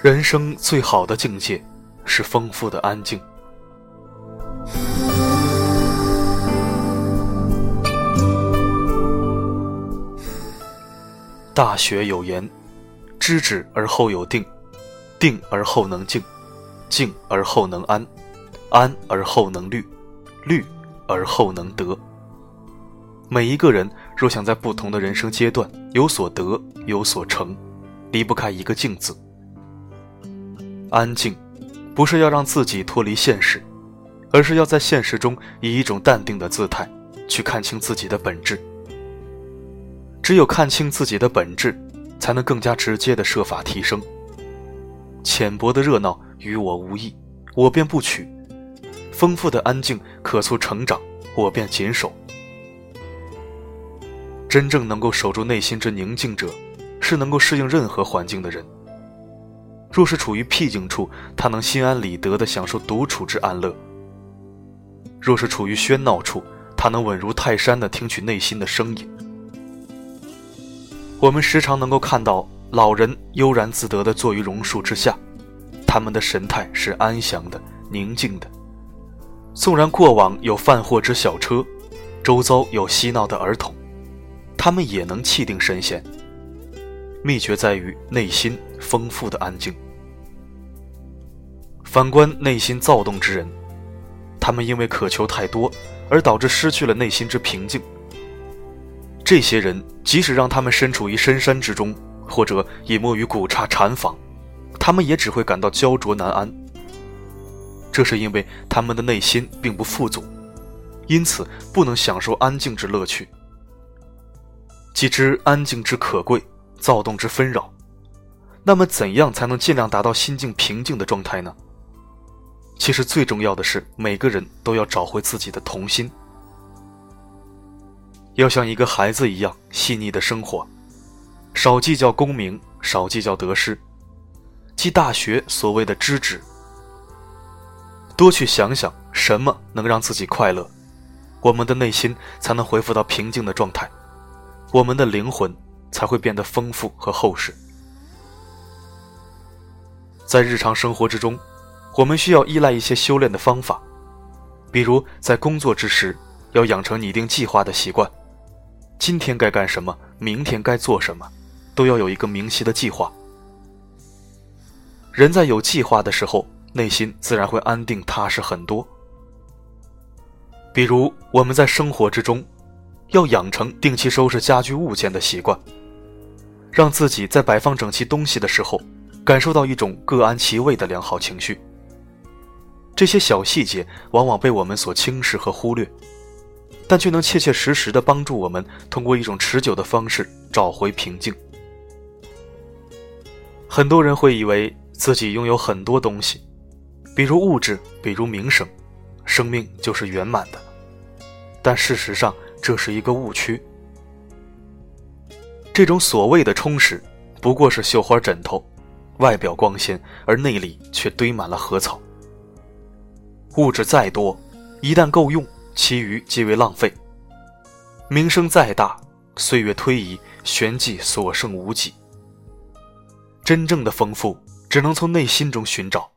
人生最好的境界是丰富的安静。大学有言：“知止而后有定，定而后能静，静而后能安，安而后能虑，虑而后能得。”每一个人若想在不同的人生阶段有所得、有所成，离不开一个“静”字。安静，不是要让自己脱离现实，而是要在现实中以一种淡定的姿态去看清自己的本质。只有看清自己的本质，才能更加直接的设法提升。浅薄的热闹与我无益，我便不取；丰富的安静可促成长，我便谨守。真正能够守住内心之宁静者，是能够适应任何环境的人。若是处于僻静处，他能心安理得地享受独处之安乐；若是处于喧闹处，他能稳如泰山地听取内心的声音。我们时常能够看到老人悠然自得地坐于榕树之下，他们的神态是安详的、宁静的。纵然过往有贩货之小车，周遭有嬉闹的儿童，他们也能气定神闲。秘诀在于内心丰富的安静。反观内心躁动之人，他们因为渴求太多，而导致失去了内心之平静。这些人即使让他们身处于深山之中，或者隐没于古刹禅房，他们也只会感到焦灼难安。这是因为他们的内心并不富足，因此不能享受安静之乐趣。既知安静之可贵，躁动之纷扰，那么怎样才能尽量达到心境平静的状态呢？其实最重要的是，每个人都要找回自己的童心。要像一个孩子一样细腻的生活，少计较功名，少计较得失，即大学所谓的知止。多去想想什么能让自己快乐，我们的内心才能恢复到平静的状态，我们的灵魂才会变得丰富和厚实。在日常生活之中，我们需要依赖一些修炼的方法，比如在工作之时，要养成拟定计划的习惯。今天该干什么，明天该做什么，都要有一个明晰的计划。人在有计划的时候，内心自然会安定踏实很多。比如我们在生活之中，要养成定期收拾家居物件的习惯，让自己在摆放整齐东西的时候，感受到一种各安其位的良好情绪。这些小细节往往被我们所轻视和忽略。但却能切切实实的帮助我们，通过一种持久的方式找回平静。很多人会以为自己拥有很多东西，比如物质，比如名声，生命就是圆满的。但事实上，这是一个误区。这种所谓的充实，不过是绣花枕头，外表光鲜，而内里却堆满了禾草。物质再多，一旦够用。其余皆为浪费。名声再大，岁月推移，玄机所剩无几。真正的丰富，只能从内心中寻找。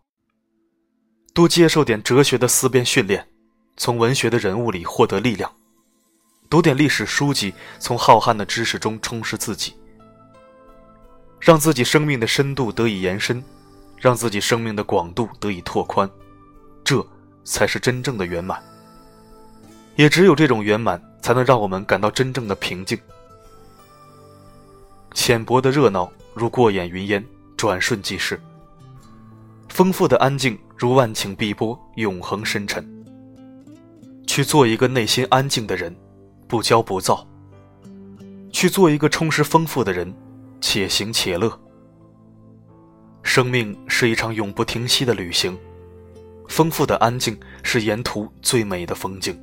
多接受点哲学的思辨训练，从文学的人物里获得力量；读点历史书籍，从浩瀚的知识中充实自己，让自己生命的深度得以延伸，让自己生命的广度得以拓宽，这才是真正的圆满。也只有这种圆满，才能让我们感到真正的平静。浅薄的热闹如过眼云烟，转瞬即逝；丰富的安静如万顷碧波，永恒深沉。去做一个内心安静的人，不骄不躁；去做一个充实丰富的人，且行且乐。生命是一场永不停息的旅行，丰富的安静是沿途最美的风景。